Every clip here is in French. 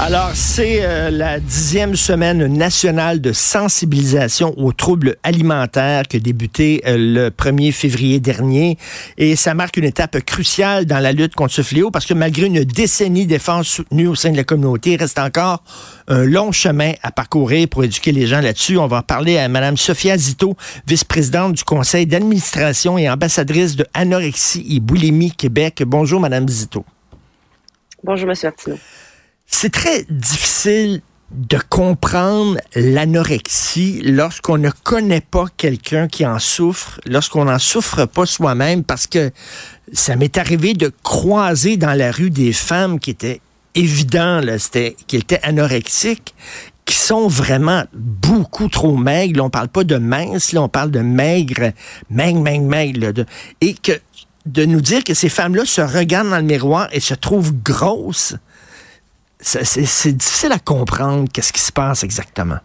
Alors, c'est euh, la dixième semaine nationale de sensibilisation aux troubles alimentaires qui a débuté euh, le 1er février dernier. Et ça marque une étape cruciale dans la lutte contre ce fléau parce que malgré une décennie d'efforts soutenus au sein de la communauté, il reste encore un long chemin à parcourir pour éduquer les gens là-dessus. On va parler à Mme Sophia Zito, vice-présidente du conseil d'administration et ambassadrice de Anorexie et Boulimie Québec. Bonjour, Mme Zito. Bonjour, M. Martineau. C'est très difficile de comprendre l'anorexie lorsqu'on ne connaît pas quelqu'un qui en souffre, lorsqu'on n'en souffre pas soi-même, parce que ça m'est arrivé de croiser dans la rue des femmes qui étaient évident, c'était, qui étaient anorexiques, qui sont vraiment beaucoup trop maigres. Là, on parle pas de mince, là, on parle de maigre, maigre, maigre, maigre. et que de nous dire que ces femmes-là se regardent dans le miroir et se trouvent grosses, c'est difficile à comprendre qu'est-ce qui se passe exactement.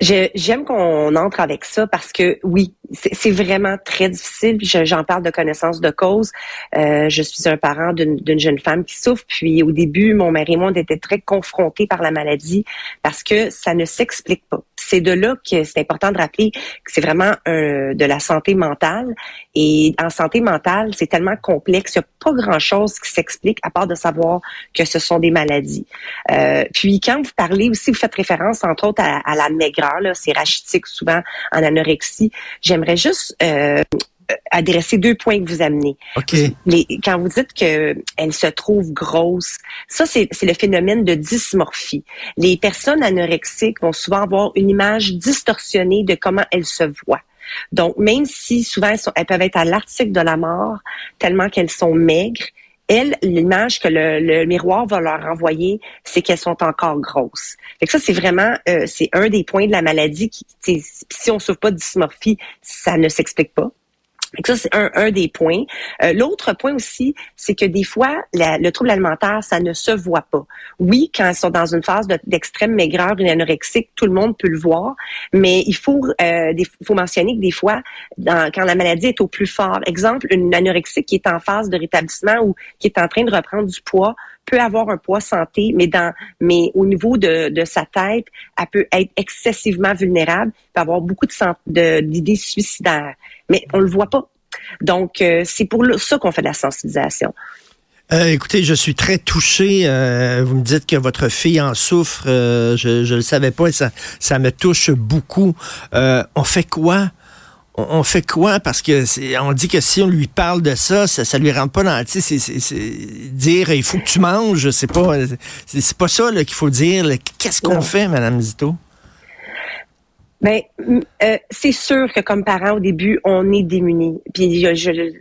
J'aime qu'on entre avec ça parce que oui, c'est vraiment très difficile. J'en parle de connaissance de cause. Euh, je suis un parent d'une jeune femme qui souffre. Puis au début, mon mari et moi, on était très confrontés par la maladie parce que ça ne s'explique pas. C'est de là que c'est important de rappeler que c'est vraiment de la santé mentale. Et en santé mentale, c'est tellement complexe. Il n'y a pas grand-chose qui s'explique à part de savoir que ce sont des maladies. Euh, puis quand vous parlez aussi, vous faites référence entre autres à, à la maigreur c'est rachitique souvent en anorexie. J'aimerais juste euh, adresser deux points que vous amenez. quand vous dites qu'elle se trouve grosse, ça c'est le phénomène de dysmorphie. Les personnes anorexiques vont souvent avoir une image distorsionnée de comment elles se voient. Donc, même si souvent elles peuvent être à l'article de la mort, tellement qu'elles sont maigres, elles, l'image que le, miroir va leur envoyer, c'est qu'elles sont encore grosses. Fait que ça, c'est vraiment, euh, c'est un des points de la maladie qui, si on souffre pas de dysmorphie, ça ne s'explique pas. Ça, c'est un, des points. Euh, l'autre point aussi, c'est que des fois, le trouble alimentaire, ça ne se voit pas. Oui, quand elles sont dans une phase d'extrême maigreur, une anorexique, tout le monde peut le voir, mais il faut, euh, faut mentionner que des fois, quand la maladie est au plus fort, exemple, une anorexique qui est en phase de rétablissement ou qui est en train de reprendre du poids, peut avoir un poids santé, mais dans, mais au niveau de, de sa tête, elle peut être excessivement vulnérable, peut avoir beaucoup de d'idées suicidaires. Mais on le voit pas. Donc, euh, c'est pour ça qu'on fait de la sensibilisation. Euh, écoutez, je suis très touché. Euh, vous me dites que votre fille en souffre. je ne le savais pas et ça, ça me touche beaucoup. on fait quoi on, fait quoi? Parce que on dit que si on lui parle de ça, ça, ça lui rentre pas dans. Tu sais, c'est dire il faut que tu manges, c'est pas, c'est pas ça qu'il faut dire. Qu'est-ce qu'on fait, Madame Zito? Ben, euh, c'est sûr que comme parents au début, on est démunis. Puis je,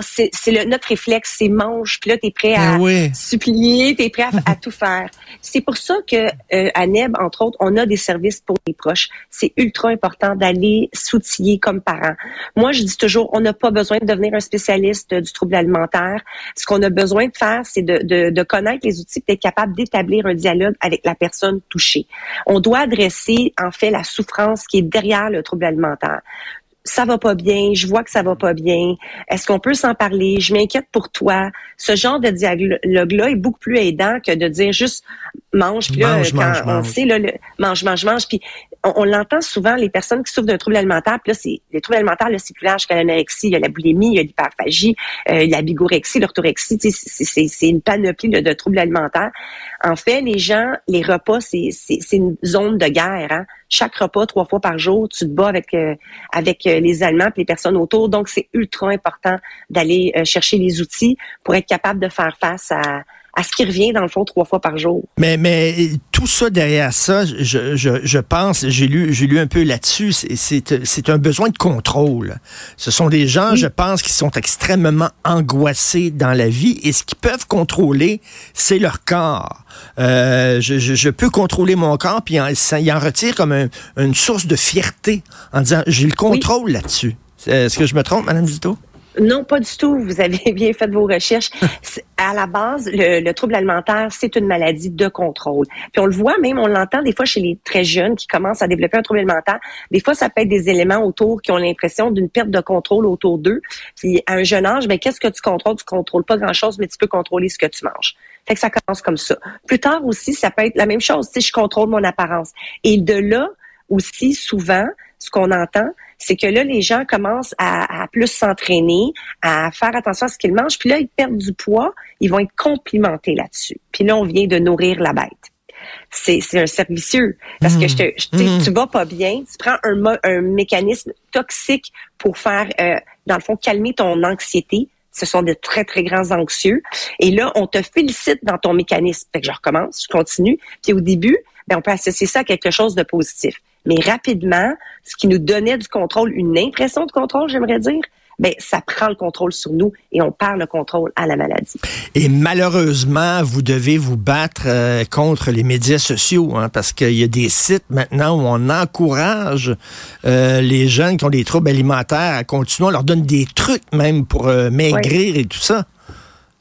c'est, c'est notre réflexe, c'est mange. Puis là, t'es prêt à ben supplier, t'es prêt à, tout faire. C'est pour ça que euh, à NEB, entre autres, on a des services pour les proches. C'est ultra important d'aller s'outiller comme parents. Moi, je dis toujours, on n'a pas besoin de devenir un spécialiste du trouble alimentaire. Ce qu'on a besoin de faire, c'est de, de, de connaître les outils, d'être capable d'établir un dialogue avec la personne touchée. On doit adresser en fait la souffrance qui est derrière le trouble alimentaire ça va pas bien, je vois que ça va pas bien. Est-ce qu'on peut s'en parler? Je m'inquiète pour toi. Ce genre de dialogue-là est beaucoup plus aidant que de dire juste mange, puis là, quand on sait, là, mange, mange, mange, puis on, l'entend souvent, les personnes qui souffrent d'un trouble alimentaire, puis là, c'est, les troubles alimentaires, là, c'est plus large que l'anorexie, il y a la boulimie, il y a l'hyperphagie, euh, la bigorexie, l'orthorexie, c'est, c'est, une panoplie de troubles alimentaires. En fait, les gens, les repas, c'est, c'est, une zone de guerre, hein? Chaque repas, trois fois par jour, tu te bats avec, euh, avec euh, les Allemands et les personnes autour. Donc, c'est ultra important d'aller chercher les outils pour être capable de faire face à, à ce qui revient, dans le fond, trois fois par jour. Mais, mais tout ça derrière ça, je, je, je pense, j'ai lu, j'ai lu un peu là-dessus, c'est un besoin de contrôle. Ce sont des gens, je pense, qui sont extrêmement angoissés dans la vie et ce qu'ils peuvent contrôler, c'est leur corps. Euh, je, je, je, peux contrôler mon corps, puis ça, il en retire comme une source de fierté en disant, j'ai le contrôle là-dessus. Est-ce que je me trompe, Madame Zito? Non, pas du tout. Vous avez bien fait vos recherches. à la base, le, trouble alimentaire, c'est une maladie de contrôle. Puis on le voit même, on l'entend des fois chez les très jeunes qui commencent à développer un trouble alimentaire. Des fois, ça peut être des éléments autour qui ont l'impression d'une perte de contrôle autour d'eux. Puis à un jeune âge, ben qu'est-ce que tu contrôles? Tu contrôles pas grand-chose, mais tu peux contrôler ce que tu manges. Fait que ça commence comme ça. Plus tard aussi, ça peut être la même chose. Si je contrôle mon apparence. Et de là aussi, souvent, ce qu'on entend, c'est que là, les gens commencent à, plus s'entraîner, à faire attention à ce qu'ils mangent, puis là, ils perdent du poids, ils vont être complimentés là-dessus. Puis là, on vient de nourrir la bête. C'est, un servicieux. Parce que je te, mmh. tu vas pas bien, tu prends un, un mécanisme toxique pour faire, euh, dans le fond, calmer ton anxiété. Ce sont de très, très grands anxieux. Et là, on te félicite dans ton mécanisme. Fait que je recommence, je continue. Puis au début, ben, on peut associer ça à quelque chose de positif. Mais rapidement, ce qui nous donnait du contrôle, une impression de contrôle, j'aimerais dire, ben, ça prend le contrôle sur nous et on perd le contrôle à la maladie. Et malheureusement, vous devez vous battre euh, contre les médias sociaux, hein, parce qu'il y a des sites maintenant où on encourage euh, les jeunes qui ont des troubles alimentaires à continuer, on leur donne des trucs même pour euh, maigrir et tout ça.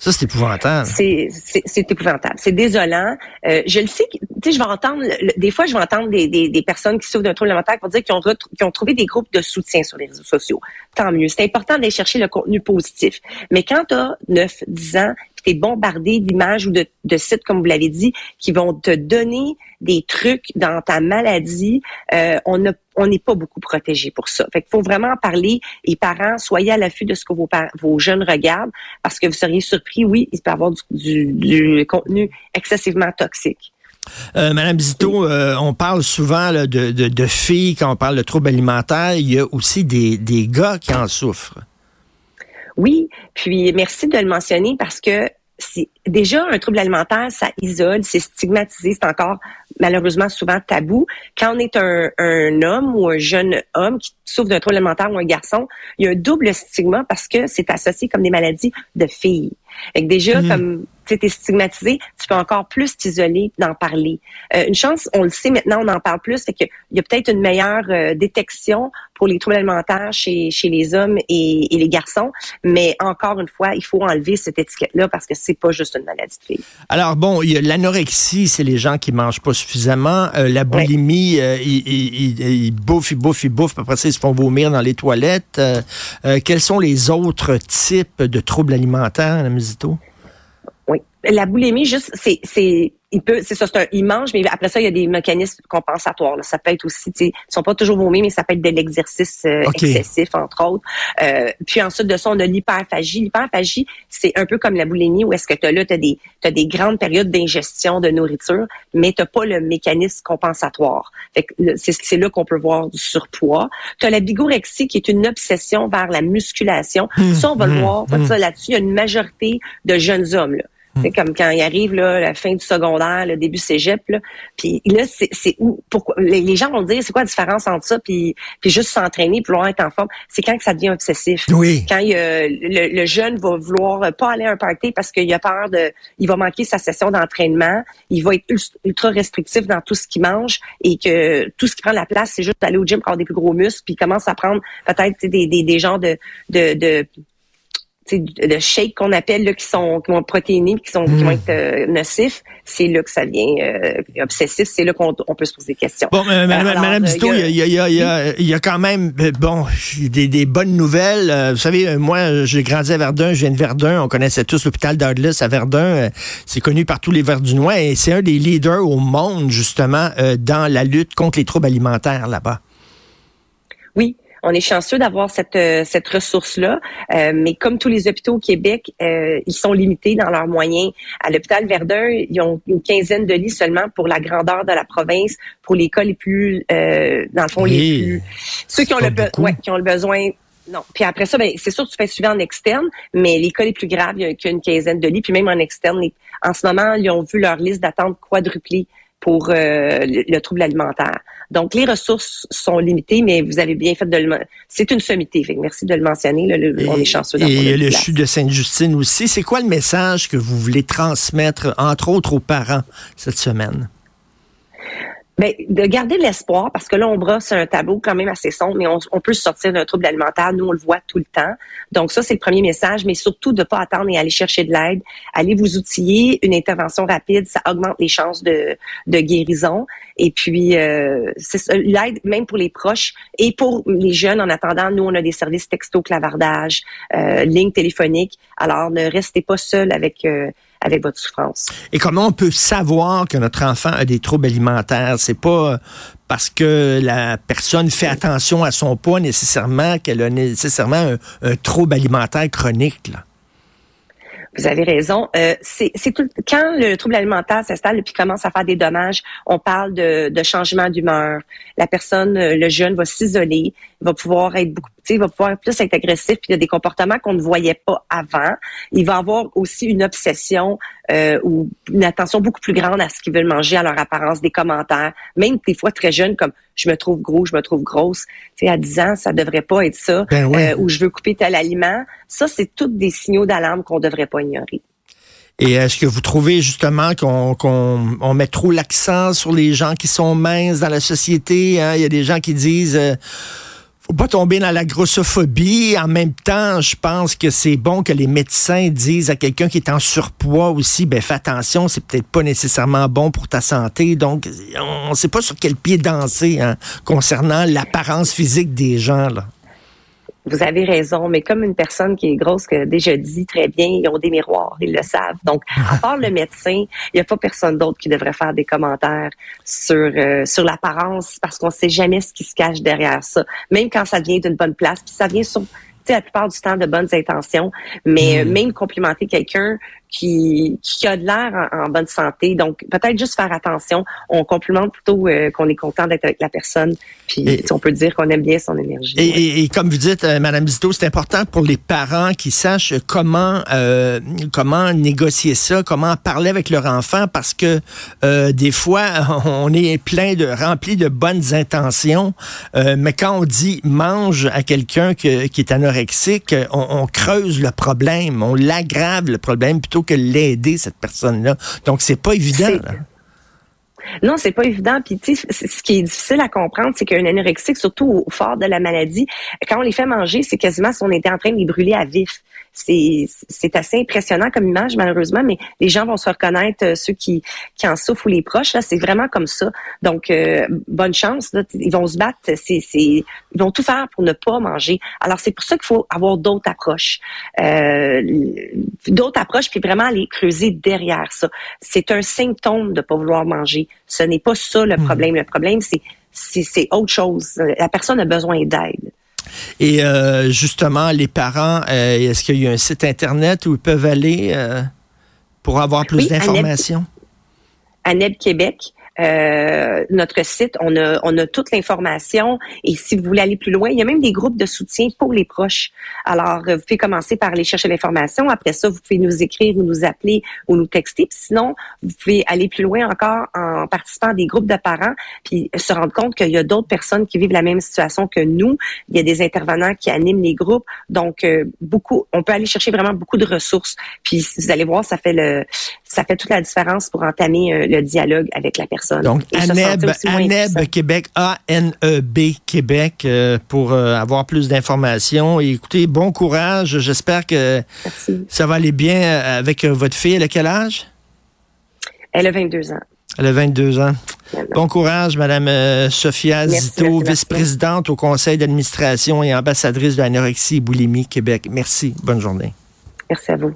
Ça, c'est épouvantable. C'est épouvantable. C'est désolant. Euh, je le sais, tu sais, je vais entendre, des fois, je vais entendre des, des, des personnes qui souffrent d'un trouble alimentaire pour dire qu'ils ont, qu'ils ont trouvé des groupes de soutien sur les réseaux sociaux. Tant mieux. C'est important d'aller chercher le contenu positif. Mais quand tu as 9, 10 ans, tu es bombardé d'images ou de, sites, comme vous l'avez dit, qui vont te donner des trucs dans ta maladie, euh, on on n'est pas beaucoup protégé pour ça. Fait qu'il faut vraiment en parler. Et parents, soyez à l'affût de ce que vos, vos jeunes regardent, parce que vous seriez surpris, oui, il peut y avoir du, du, contenu excessivement toxique. Euh, Madame Zito, euh, on parle souvent de, de, de, filles quand on parle de troubles alimentaires. Il y a aussi des, des gars qui en souffrent. Oui, puis merci de le mentionner parce que déjà un trouble alimentaire, ça isole, c'est stigmatisé, c'est encore malheureusement souvent tabou. Quand on est un, un, homme ou un jeune homme qui souffre d'un trouble alimentaire ou un garçon, il y a un double stigma parce que c'est associé comme des maladies de filles. Fait déjà, mmh. comme tu es stigmatisé, tu peux encore plus t'isoler d'en parler. Euh, une chance, on le sait maintenant, on en parle plus, c'est qu'il y a peut-être une meilleure euh, détection pour les troubles alimentaires chez, chez les hommes et, les garçons, mais encore une fois, il faut enlever cette étiquette-là parce que c'est pas juste une maladie de filles. Alors bon, l'anorexie, c'est les gens qui mangent pas suffisamment. Euh, la boulimie, ils, ils, bouffent, ils bouffent, ils bouffent, après ça, ils se font vomir dans les toilettes. quels sont les autres types de troubles alimentaires, Oui. La boulimie, juste, c'est, c'est, il peut, c'est ça, c'est un, il mange, mais après ça, il y a des mécanismes compensatoires. Ça peut être aussi, tu ils sont pas toujours vomis, mais ça peut être de l'exercice euh, excessif, entre autres. Euh, puis ensuite de ça, on a l'hyperphagie. L'hyperphagie, c'est un peu comme la boulimie, où est-ce que as là, t'as des, t'as des grandes périodes d'ingestion de nourriture, mais t'as pas le mécanisme compensatoire. Fait que c'est, c'est là qu'on peut voir du surpoids. T'as la bigorexie, qui est une obsession vers la musculation. Mmh, ça, on va le mmh, voir. Mmh. Là-dessus, il y a une majorité de jeunes hommes. Là. C'est hmm. comme quand il arrive là, la fin du secondaire, le début cégep, là. Puis là, c'est où pourquoi les, gens vont dire c'est quoi la différence entre ça puis puis juste s'entraîner pour être en forme. C'est quand que ça devient obsessif. Oui. Quand il, le, le, jeune va vouloir pas aller à un party parce qu'il a peur de, il va manquer sa session d'entraînement. Il va être ultra restrictif dans tout ce qu'il mange et que tout ce qui prend la place, c'est juste d'aller au gym pour avoir des plus gros muscles. Puis il commence à prendre peut-être des, des, des genres de, de, de de shake qu'on appelle là, qui sont qui vont protéiner qui sont qui vont hmm. être euh, nocifs c'est là que ça vient euh, obsessif c'est là qu'on peut se poser des questions. Bon euh, madame il y a, y, a, y, a, y a quand même bon des, des bonnes nouvelles. Vous savez moi j'ai grandi à Verdun je viens de Verdun on connaissait tous l'hôpital d'Ardlis à Verdun c'est connu par tous les Verdunois et c'est un des leaders au monde justement dans la lutte contre les troubles alimentaires là-bas. Oui, on est chanceux d'avoir cette, euh, cette ressource-là, euh, mais comme tous les hôpitaux au Québec, euh, ils sont limités dans leurs moyens. À l'hôpital Verdun, ils ont une quinzaine de lits seulement pour la grandeur de la province, pour les cas les plus, dans le fond, les plus... Ceux qui ont, le ouais, qui ont le besoin non. Puis après ça, ben, c'est sûr que tu fais suivre en externe, mais les cas les plus graves, il y a qu'une quinzaine de lits. Puis même en externe, en ce moment, ils ont vu leur liste d'attente quadruplée pour le trouble alimentaire. Donc, les ressources sont limitées, mais vous avez bien fait de le... C'est une sommité. merci de le mentionner. on est chanceux d'avoir Et le chute de Sainte-Justine aussi. C'est quoi le message que vous voulez transmettre, entre autres, aux parents cette semaine? Ben, de garder l'espoir, parce que là, on brosse un tableau quand même assez sombre, mais on, peut sortir d'un trouble alimentaire. Nous, on le voit tout le temps. Donc, ça, c'est le premier message, mais surtout de ne pas attendre et aller chercher de l'aide. Allez vous outiller. Une intervention rapide, ça augmente les chances de, de guérison. Et puis, euh, l'aide, même pour les proches et pour les jeunes, en attendant, nous, on a des services texto, clavardage, euh, ligne téléphonique. Alors, ne restez pas seul avec... Euh, avec votre souffrance. Et comment on peut savoir que notre enfant a des troubles alimentaires? C'est pas parce que la personne fait attention à son poids nécessairement qu'elle a nécessairement un, un trouble alimentaire chronique. Là. Vous avez raison. Euh, c'est tout quand le trouble alimentaire s'installe et puis commence à faire des dommages, on parle de, de changement d'humeur. La personne, euh, le jeune, va s'isoler, va pouvoir être beaucoup, il va pouvoir plus être agressif, puis il y a des comportements qu'on ne voyait pas avant. Il va avoir aussi une obsession euh, ou une attention beaucoup plus grande à ce qu'ils veulent manger, à leur apparence, des commentaires, même des fois très jeunes comme je me trouve gros, je me trouve grosse. Tu sais, à 10 ans, ça devrait pas être ça. Ben euh, ou je veux couper tel aliment. Ça, c'est tous des signaux d'alarme qu'on devrait pas ignorer. Et est-ce que vous trouvez justement qu'on on met trop l'accent sur les gens qui sont minces dans la société? Hein? Il y a des gens qui disent... Euh, faut pas tomber dans la grossophobie. En même temps, je pense que c'est bon que les médecins disent à quelqu'un qui est en surpoids aussi, ben fais attention, c'est peut-être pas nécessairement bon pour ta santé. Donc, on ne sait pas sur quel pied danser hein, concernant l'apparence physique des gens. Là. Vous avez raison, mais comme une personne qui est grosse, que déjà dit très bien, ils ont des miroirs, ils le savent. Donc, à part le médecin, il n'y a pas personne d'autre qui devrait faire des commentaires sur euh, sur l'apparence, parce qu'on ne sait jamais ce qui se cache derrière ça. Même quand ça vient d'une bonne place, puis ça vient sur la plupart du temps de bonnes intentions, mais hmm. même complimenter quelqu'un qui, qui a de l'air en, bonne santé. Donc, peut-être juste faire attention. On complimente plutôt euh, qu'on est content d'être avec la personne. Puis, on peut dire qu'on aime bien son énergie. Et, et, comme vous dites, euh, Madame Zito, c'est important pour les parents qui sachent comment euh, comment négocier ça, comment parler avec leur enfant, parce que euh, des fois, on est plein de rempli de bonnes intentions, mais quand on dit mange à quelqu'un qui est anorexique, on, on creuse le problème, on l'aggrave le problème plutôt que l'aider, cette personne-là. Donc, c'est pas évident. Non, c'est pas évident. Puis, tu sais, ce qui est difficile à comprendre, c'est qu'un anorexique, surtout au fort de la maladie, quand on les fait manger, c'est quasiment si on était en train de les brûler à vif c'est assez impressionnant comme image malheureusement, mais les gens vont se reconnaître euh, ceux qui qui en souffrent ou les proches là, c'est vraiment comme ça. Donc euh, bonne chance ils vont se battre, c'est ils vont tout faire pour ne pas manger. Alors c'est pour ça qu'il faut avoir d'autres approches, euh, d'autres approches puis vraiment aller creuser derrière ça. C'est un symptôme de pas vouloir manger. Ce n'est pas ça le hmm. problème. Le problème c'est c'est autre chose. La personne a besoin d'aide. Et euh, justement, les parents, euh, est-ce qu'il y a un site Internet où ils peuvent aller euh, pour avoir plus d'informations? ANEB Québec. Euh, notre site, on a, on a toute l'information. Et si vous voulez aller plus loin, il y a même des groupes de soutien pour les proches. Alors, vous pouvez commencer par aller chercher l'information. Après ça, vous pouvez nous écrire ou nous appeler ou nous texter. Sinon, vous pouvez aller plus loin encore en participant à des groupes de parents, puis se rendre compte qu'il y a d'autres personnes qui vivent la même situation que nous. Il y a des intervenants qui animent les groupes. Donc, euh, beaucoup, on peut aller chercher vraiment beaucoup de ressources. Puis vous allez voir, ça fait le, ça fait toute la différence pour entamer euh, le dialogue avec la personne. Donc, ANEB, Québec, A-N-E-B Québec, euh, pour euh, avoir plus d'informations. écoutez, bon courage. J'espère que ça va aller bien euh, avec votre fille. Elle a quel âge? Elle a 22 ans. Elle a 22 ans. Bon courage, Madame Sophia Zito, vice-présidente au conseil d'administration et ambassadrice de l'anorexie et boulimie Québec. Merci. Bonne journée. Merci à vous.